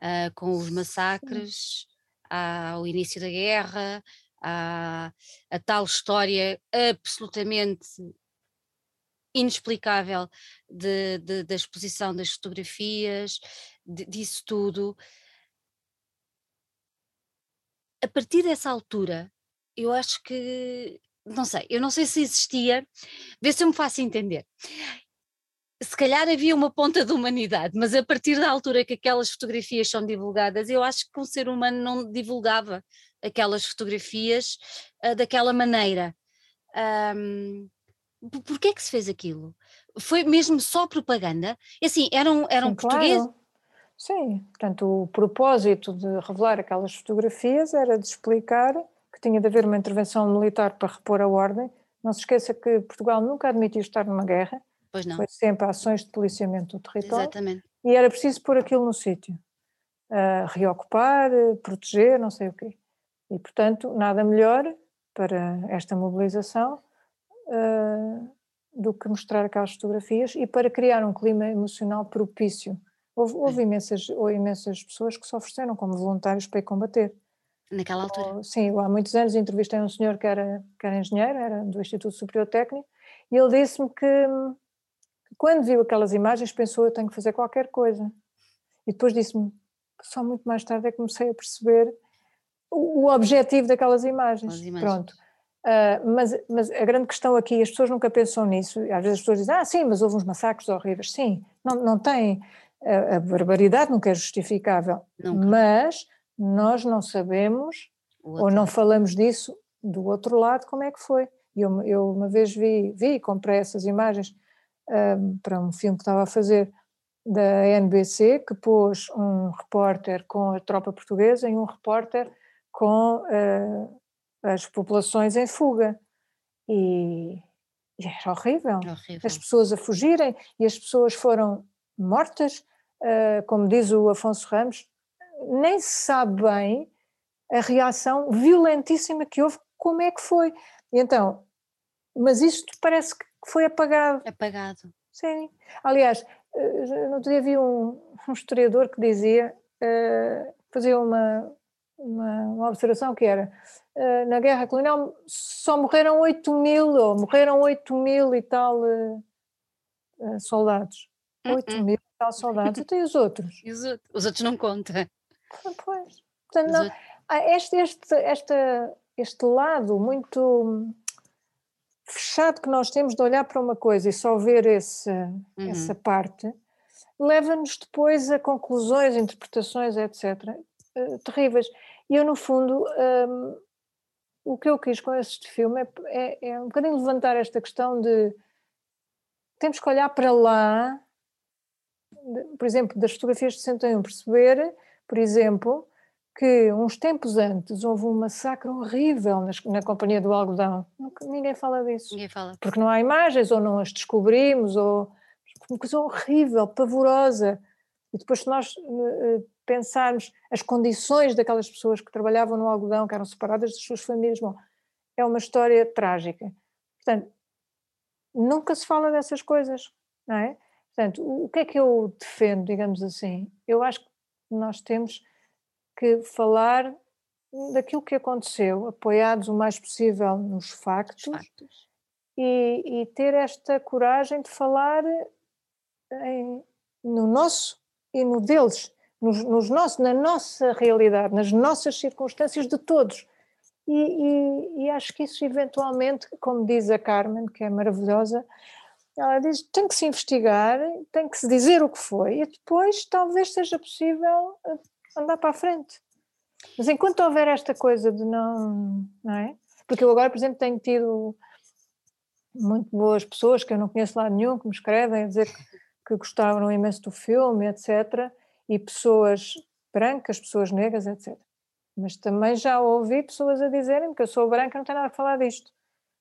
Uh, com os massacres, ao início da guerra, a, a tal história absolutamente inexplicável de, de, da exposição das fotografias, de, disso tudo. A partir dessa altura, eu acho que, não sei, eu não sei se existia, vê se eu me faço entender. Se calhar havia uma ponta de humanidade, mas a partir da altura que aquelas fotografias são divulgadas, eu acho que um ser humano não divulgava aquelas fotografias uh, daquela maneira. Um, Porquê é que se fez aquilo? Foi mesmo só propaganda? E assim, eram, eram
Sim,
portugueses?
claro. Sim, portanto, o propósito de revelar aquelas fotografias era de explicar que tinha de haver uma intervenção militar para repor a ordem. Não se esqueça que Portugal nunca admitiu estar numa guerra,
Pois não,
foi sempre ações de policiamento do território
exatamente.
e era preciso pôr aquilo no sítio, uh, reocupar, proteger, não sei o quê. E, portanto, nada melhor para esta mobilização uh, do que mostrar aquelas fotografias e para criar um clima emocional propício. Houve, houve imensas, houve imensas pessoas que se ofereceram como voluntários para ir combater.
Naquela altura.
Sim, há muitos anos entrevistei um senhor que era, que era engenheiro, era do Instituto Superior Técnico, e ele disse-me que, que quando viu aquelas imagens pensou eu tenho que fazer qualquer coisa. E depois disse-me, só muito mais tarde é que comecei a perceber o, o objetivo daquelas imagens.
Imagens.
Pronto. Uh, mas, mas a grande questão aqui, as pessoas nunca pensam nisso, às vezes as pessoas dizem, ah sim, mas houve uns massacres horríveis, sim, não, não tem, a, a barbaridade nunca é justificável,
Nunca.
mas nós não sabemos ou não falamos disso do outro lado, como é que foi. Eu, eu uma vez vi, vi e comprei essas imagens ahm, para um filme que estava a fazer da NBC, que pôs um repórter com a tropa portuguesa e um repórter com ah, as populações em fuga. E, e era horrível
Horrível.
as pessoas a fugirem e as pessoas foram mortas, ah, como diz o Afonso Ramos, nem se sabe bem a reação violentíssima que houve, como é que foi. E então, mas isto parece que foi apagado.
Apagado.
Sim. Aliás, eh, no outro dia vi um, um historiador que dizia, eh, fazia uma, uma, uma observação que era, eh, na guerra colonial só morreram 8 mil, ou morreram 8 mil e tal eh, eh, soldados. 8
Uh-uh.
mil e tal soldados. Então e os outros?
E os outros? Os outros não contam.
Ah, Pois. Portanto, não, há este, este, esta, este lado muito fechado que nós temos de olhar para uma coisa e só ver esse,
Uhum.
essa parte, leva-nos depois a conclusões, interpretações, etc., eh, terríveis. E eu, no fundo, hum, o que eu quis com este filme é, é, é um bocadinho levantar esta questão de temos que olhar para lá, de- por exemplo, das fotografias de 61, perceber, por exemplo, que uns tempos antes houve um massacre horrível nas- na Companhia do Algodão. Nunca- Ninguém fala disso
Ninguém fala.
porque não há imagens ou não as descobrimos ou uma coisa horrível, pavorosa. E depois se nós eh, pensarmos as condições daquelas pessoas que trabalhavam no algodão, que eram separadas das suas famílias, bom, é uma história trágica. Portanto, nunca se fala dessas coisas, não é? Portanto, o o que é que eu defendo, digamos assim? Eu acho que nós temos que falar daquilo que aconteceu, apoiados o mais possível nos
Os
factos,
factos.
e, e ter esta coragem de falar em- no nosso e no deles, nos, nos nossos, na nossa realidade, nas nossas circunstâncias de todos. E, e- e acho que isso eventualmente, como diz a Carmen, que é maravilhosa, ela diz tem que se investigar, tem que se dizer o que foi e depois talvez seja possível andar para a frente. Mas enquanto houver esta coisa de não, não é? Porque eu agora, por exemplo, tenho tido muito boas pessoas que eu não conheço lá nenhum, que me escrevem a dizer que, que gostaram imenso do filme, etc. E pessoas brancas, pessoas negras, etc. Mas também já ouvi pessoas a dizerem que eu sou branca, não tenho nada a falar disto.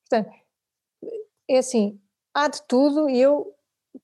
Portanto, é assim, há de tudo e eu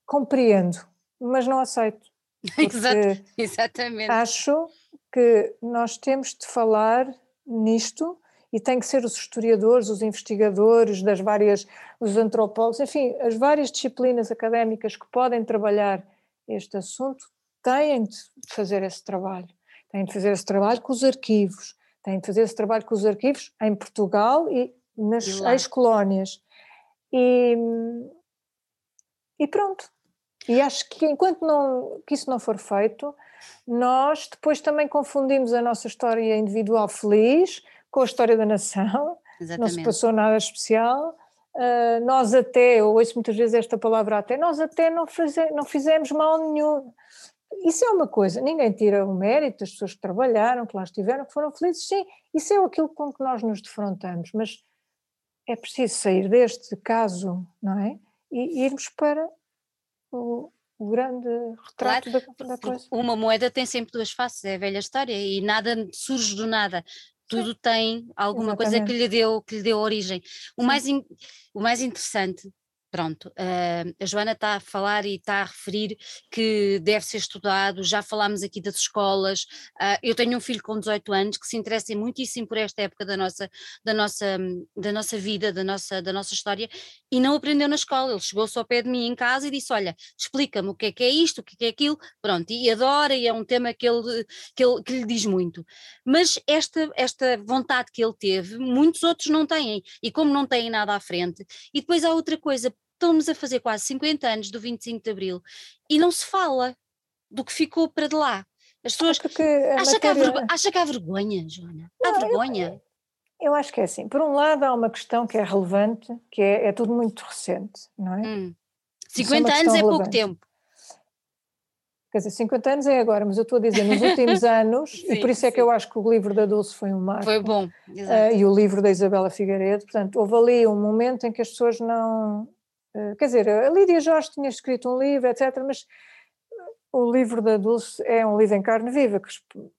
compreendo, mas não aceito.
Exatamente.
acho que nós temos de falar nisto e tem que ser os historiadores, os investigadores das várias, os antropólogos, enfim, as várias disciplinas académicas que podem trabalhar este assunto têm de fazer esse trabalho. Têm de fazer esse trabalho com os arquivos, têm de fazer esse trabalho com os arquivos em Portugal e nas ex-colónias. E, e pronto. E acho que enquanto não, que isso não for feito, nós depois também confundimos a nossa história individual feliz com a história da nação, não se
Exatamente.
passou nada especial. Ah, nós até, eu ouço muitas vezes esta palavra até, nós até não, faze, não fizemos mal nenhum. Isso é uma coisa, ninguém tira o mérito das pessoas que trabalharam, que lá estiveram, que foram felizes, sim, isso é aquilo com que nós nos defrontamos, mas é preciso sair deste caso, não é? E irmos para o, o grande retrato claro, da, da coisa.
Uma moeda tem sempre duas faces, é a velha história, e nada surge do nada tudo tem alguma Exatamente. coisa que lhe deu que lhe deu origem. O mais, in, o mais interessante Pronto, uh, a Joana está a falar e está a referir que deve ser estudado, já falámos aqui das escolas, uh, eu tenho um filho com 18 anos que se interessa muitíssimo por esta época da nossa, da nossa, da nossa vida, da nossa, da nossa história, e não aprendeu na escola, ele chegou-se ao pé de mim em casa e disse, olha, explica-me o que é que é isto, o que é que é aquilo, pronto, e adora, e é um tema que ele, que ele que lhe diz muito, mas esta, esta vontade que ele teve, muitos outros não têm, e como não têm nada à frente, e depois há outra coisa, estamos a fazer quase 50 anos do 25 de Abril e não se fala do que ficou para de lá. As pessoas. Acha, matéria... que há vergonha, acha que há vergonha, Joana? Há não, vergonha?
Eu, eu, acho que é assim. Por um lado, há uma questão que é relevante, que é, é tudo muito recente, não é? Hum.
50 é anos é pouco tempo.
Quer dizer, 50 anos é agora, mas eu estou a dizer nos últimos anos, sim, e por isso é sim. que eu acho que o livro da Dulce foi um marco.
Foi bom,
uh, e o livro da Isabela Figueiredo, portanto, houve ali um momento em que as pessoas não, quer dizer, a Lídia Jorge tinha escrito um livro, etc., mas o livro da Dulce é um livro em carne viva, que,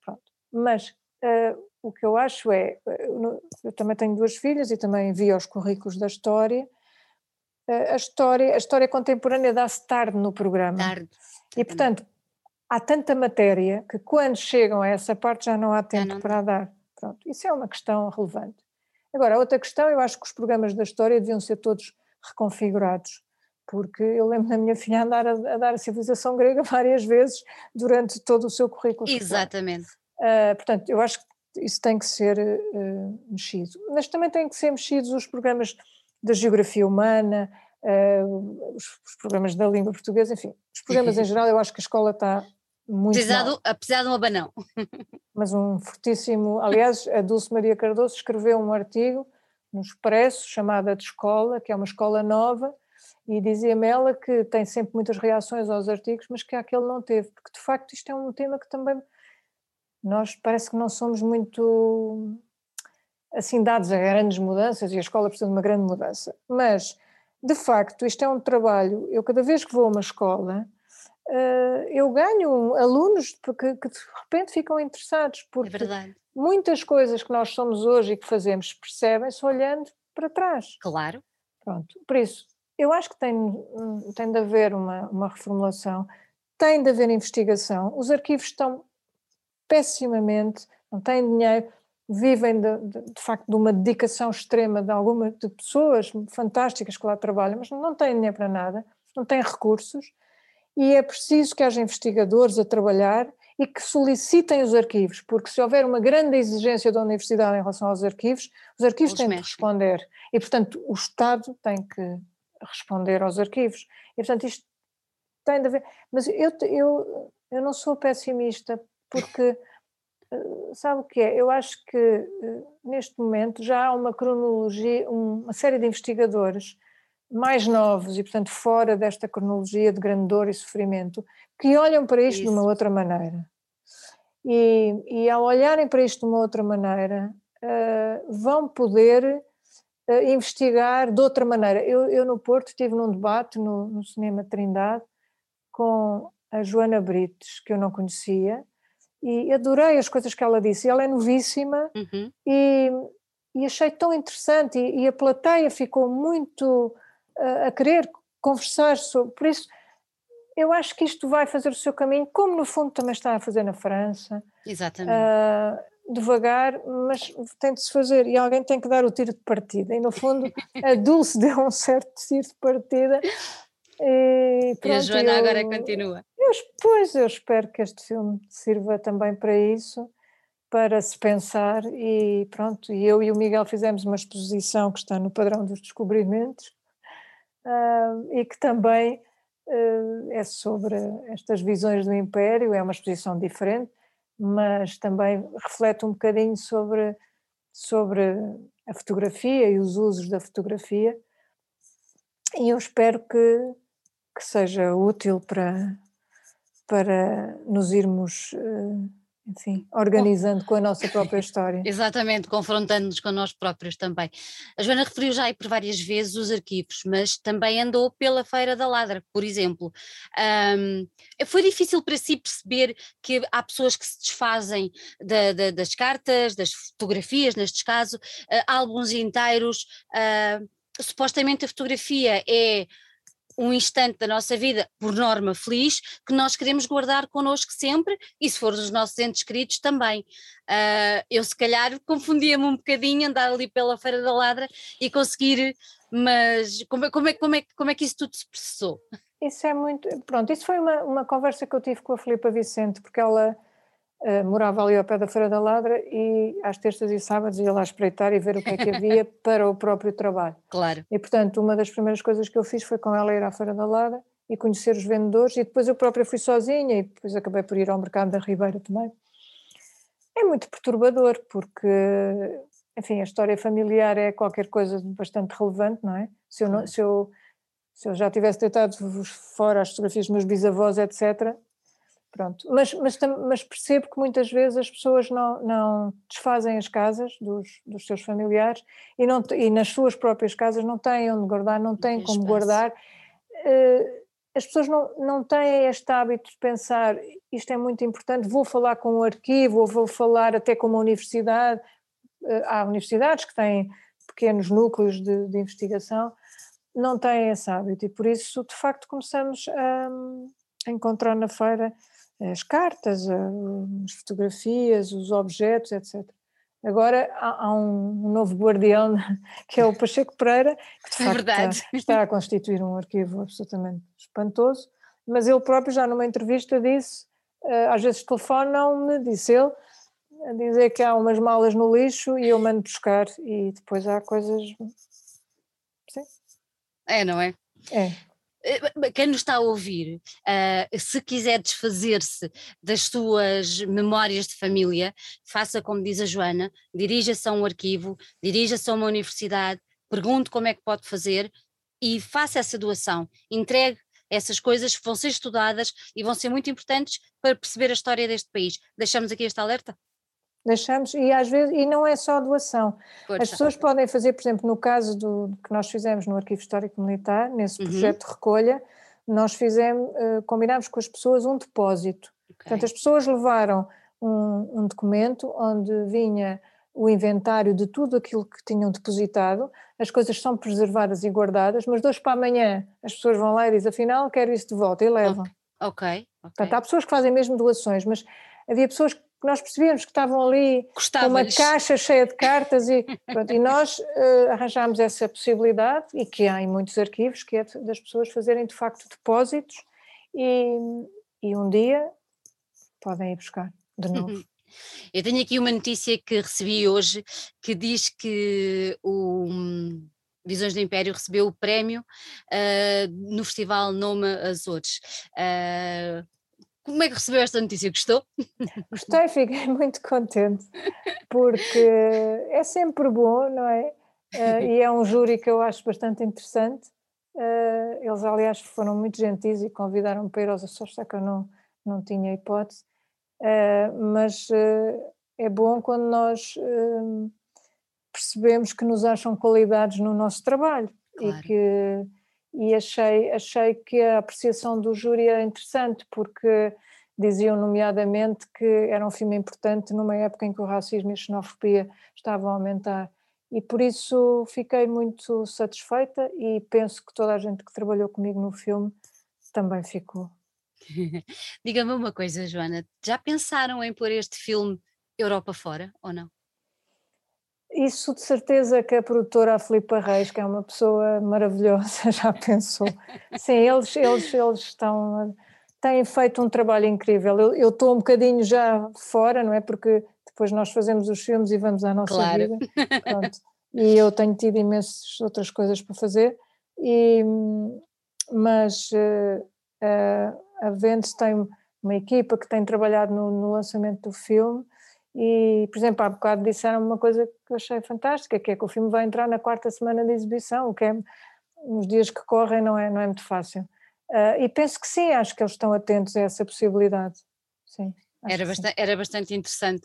pronto. mas uh, o que eu acho é, eh, eu também tenho duas filhas e também vi os currículos da história, uh, a história, a história contemporânea dá-se tarde no programa.
Tarde.
E portanto, há tanta matéria que quando chegam a essa parte já não há tempo não. para dar. Pronto, isso é uma questão relevante. Agora, outra questão, eu acho que os programas da história deviam ser todos reconfigurados, porque eu lembro da minha filha andar a, a, dar a civilização grega várias vezes durante todo o seu currículo.
Exatamente.
Uh, portanto, eu acho que isso tem que ser uh, mexido. Mas também têm que ser mexidos os programas da geografia humana, uh, os, os, programas da língua portuguesa, enfim, os programas em geral, eu acho que a escola está muito apesar,
do, apesar de um abanão.
Mas um fortíssimo, aliás, a Dulce Maria Cardoso escreveu um artigo no Expresso, chamada de escola, que é uma escola nova, e dizia-me ela que tem sempre muitas reações aos artigos, mas que aquele não teve, porque de facto isto é um tema que também nós parece que não somos muito assim dados a grandes mudanças e a escola precisa de uma grande mudança, mas de facto isto é um trabalho, eu cada vez que vou a uma escola uh, eu ganho alunos que, que, de repente ficam interessados, porque
é
muitas coisas que nós somos hoje e que fazemos percebem-se olhando para trás.
Claro.
Pronto, por isso, eu acho que tem, tem de haver uma, uma reformulação, tem de haver investigação, os arquivos estão pessimamente, não têm dinheiro, vivem de, de, de, facto de uma dedicação extrema de algumas de pessoas fantásticas que lá trabalham, mas não têm dinheiro para nada, não têm recursos, e é preciso que haja investigadores a trabalhar e que solicitem os arquivos, porque se houver uma grande exigência da universidade em relação aos arquivos, os arquivos os têm de responder. E, portanto, o Estado tem que responder aos arquivos. E, portanto, isto tem de haver. Mas eu, eu, eu não sou pessimista, porque. Eh, sabe o que é? Eu acho que eh, neste momento já há uma cronologia, uma série de investigadores mais novos e, portanto, fora desta cronologia de grande dor e sofrimento, que olham para isto Isso. de uma outra maneira. E, e, ao olharem para isto de uma outra maneira, uh, vão poder uh, investigar de outra maneira. Eu, eu, no Porto estive num debate no, no Cinema Trindade com a Joana Brites, que eu não conhecia, e adorei as coisas que ela disse. Ela é novíssima uhum. e, e, achei tão interessante, e, e a plateia ficou muito a querer conversar sobre. Por isso eu acho que isto vai fazer o seu caminho, como no fundo também está a fazer na França.
Exatamente. Uh,
devagar, mas tem de se fazer e alguém tem que dar o tiro de partida. E no fundo, a Dulce deu um certo tiro de partida.
E, pronto, e a Joana eu, agora continua.
Eu, pois, eu espero que este filme sirva também para isso, para se pensar. E pronto, e eu e o Miguel fizemos uma exposição que está no padrão dos descobrimentos uh, e que também uh, é sobre estas visões do Império, é uma exposição diferente, mas também reflete um bocadinho sobre, sobre a fotografia e os usos da fotografia, e eu espero que, que seja útil para, para nos irmos uh, enfim, organizando com a nossa própria história.
Exatamente, confrontando-nos com nós próprios também. A Joana referiu já aí por várias vezes os arquivos, mas também andou pela Feira da Ladra, por exemplo. Um, foi difícil para si perceber que há pessoas que se desfazem da, da, das cartas, das fotografias, neste caso, uh, álbuns inteiros. Uh, supostamente a fotografia é um instante da nossa vida, por norma feliz, que nós queremos guardar connosco sempre e se for os nossos entes queridos também. Uh, eu se calhar confundia-me um bocadinho andar ali pela Feira da Ladra e conseguir, mas como, como, é, como, é, como é que isso tudo se processou?
Isso é muito, pronto, isso foi uma, uma conversa que eu tive com a Filipa Vicente, porque ela Uh, morava ali ao pé da Feira da Ladra e às terças e sábados ia lá espreitar e ver o que é que havia para o próprio trabalho.
Claro.
E portanto, uma das primeiras coisas que eu fiz foi com ela ir à Feira da Ladra e conhecer os vendedores e depois eu própria fui sozinha e depois acabei por ir ao mercado da Ribeira também. É muito perturbador porque, enfim, a história familiar é qualquer coisa bastante relevante, não é? Se eu, não, se eu, se eu já tivesse deitado fora as fotografias dos meus bisavós, etc., Pronto, mas, mas, mas, percebo que muitas vezes as pessoas não, não desfazem as casas dos, dos seus familiares e, não, e nas suas próprias casas não têm onde guardar, não têm como espaço. guardar. Uh, as pessoas não, não têm este hábito de pensar isto é muito importante, vou falar com um arquivo ou vou falar até com uma universidade. Uh, há universidades que têm pequenos núcleos de, de investigação, não têm esse hábito e por isso de facto começamos a, a encontrar na feira as cartas, as fotografias, os objetos, etc. Agora há, há um, novo guardião que é o Pacheco Pereira, que de facto está, está, a constituir um arquivo absolutamente espantoso, mas ele próprio já numa entrevista disse, eh, às vezes telefonam-me, disse ele, a dizer que há umas malas no lixo e eu mando buscar e depois há coisas... Sim.
É, não é?
É.
Eh, quem nos está a ouvir, uh, se quiser desfazer-se das suas memórias de família, faça como diz a Joana, dirija-se a um arquivo, dirija-se a uma universidade, pergunte como é que pode fazer e faça essa doação, entregue essas coisas que vão ser estudadas e vão ser muito importantes para perceber a história deste país. Deixamos aqui este alerta?
Deixamos, e às vezes, e não é só doação. As pessoas podem fazer, por exemplo, no caso do que nós fizemos no Arquivo Histórico Militar, nesse uhum. projeto de recolha, nós fizemos, uh, combinámos com as pessoas um depósito. Okay. Portanto, as pessoas levaram um, um, documento onde vinha o inventário de tudo aquilo que tinham depositado, as coisas são preservadas e guardadas, mas dois para amanhã as pessoas vão lá e dizem, afinal, quero isso de volta, e levam.
Ok. okay.
Portanto, há pessoas que fazem mesmo doações, mas havia pessoas que nós percebíamos que estavam ali com uma caixa cheia de cartas e, pronto, e nós uh, arranjámos essa possibilidade e que há em muitos arquivos, que é das pessoas fazerem de facto depósitos e, e um dia podem ir buscar de novo.
Eu tenho aqui uma notícia que recebi hoje que diz que o hum, Visões do Império recebeu o prémio uh, no Festival Noma Azores. Uh, como é que recebeu esta notícia? Gostou?
Gostei, fiquei muito contente, porque é sempre bom, não é? Uh, e é um júri que eu acho bastante interessante. Uh, eles, aliás, foram muito gentis e convidaram-me para ir aos Açores, só que eu não, não tinha hipótese. Uh, mas é bom quando nós percebemos que nos acham qualidades no nosso trabalho claro. e que e achei, achei que a apreciação do júri era interessante, porque diziam nomeadamente que era um filme importante numa época em que o racismo e a xenofobia estavam a aumentar. E por isso fiquei muito satisfeita e penso que toda a gente que trabalhou comigo no filme também ficou.
Diga-me uma coisa, Joana, já pensaram em pôr este filme Europa fora ou não?
Isso de certeza que a produtora Filipa Reis, que é uma pessoa maravilhosa, já pensou. Sim, eles, eles, eles estão, têm feito um trabalho incrível. Eu, eu estou um bocadinho já fora, não é? Porque depois nós fazemos os filmes e vamos à nossa claro. vida. Pronto. E eu tenho tido imensas outras coisas para fazer, e, mas uh, uh, a Ventes tem uma equipa que tem trabalhado no, no lançamento do filme e, por exemplo, há bocado disseram uma coisa que eu achei fantástica, que é que o filme vai entrar na quarta semana de exibição, o que é, nos dias que correm não é, não é muito fácil. Uh, e penso que sim, acho que eles estão atentos a essa possibilidade. Sim,
era, bastante, era bastante interessante.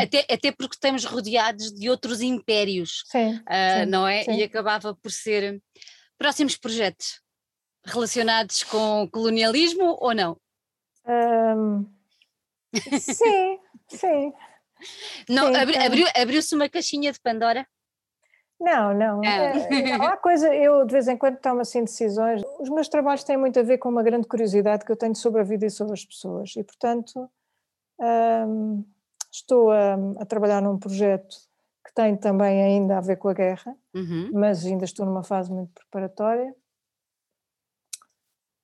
Até, até porque estamos rodeados de outros impérios,
sim, uh,
sim não é? Sim. E acabava por ser próximos projetos relacionados com colonialismo ou não?
Um, sim, sim.
Não, abri, abriu, abriu-se uma caixinha de Pandora?
Não, não. É. É, há coisa, eu de vez em quando tomo assim decisões. Os meus trabalhos têm muito a ver com uma grande curiosidade que eu tenho sobre a vida e sobre as pessoas. E, portanto, um, estou a, a, trabalhar num projeto que tem também ainda a ver com a guerra, uhum. mas ainda estou numa fase muito preparatória.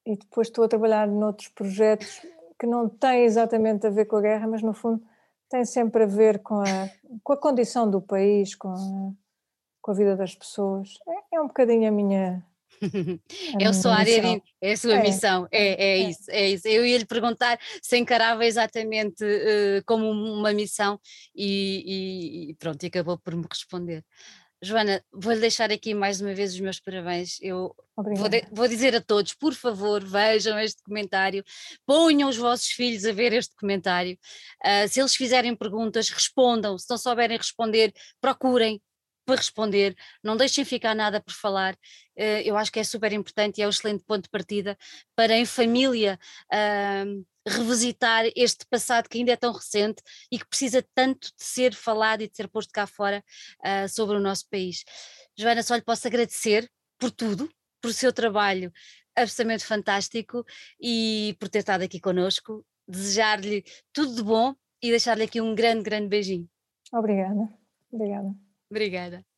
E depois estou a trabalhar noutros projetos que não têm exatamente a ver com a guerra, mas no fundo têm sempre a ver com a, com a condição do país, com a, com a vida das pessoas. É, é um bocadinho a minha.
A é a sua área, de, é a sua é, missão, é, é, é, isso, é isso. Eu ia lhe perguntar se encarava exatamente uh, como uma missão e, e, pronto, e acabou por me responder. Joana, vou-lhe deixar aqui mais uma vez os meus parabéns. Eu vou, de, vou, dizer a todos, por favor, vejam este documentário, ponham os vossos filhos a ver este documentário. Uh, se eles fizerem perguntas, respondam. Se não souberem responder, procurem para responder, não deixem ficar nada por falar. Uh, eu acho que é super importante e é um excelente ponto de partida para em família. Uh, revisitar este passado que ainda é tão recente e que precisa tanto de ser falado e de ser posto cá fora uh, sobre o nosso país. Joana, só lhe posso agradecer por tudo, por seu trabalho absolutamente fantástico e por ter estado aqui connosco, desejar-lhe tudo de bom e deixar-lhe aqui um grande, grande beijinho.
Obrigada. Obrigada.
Obrigada.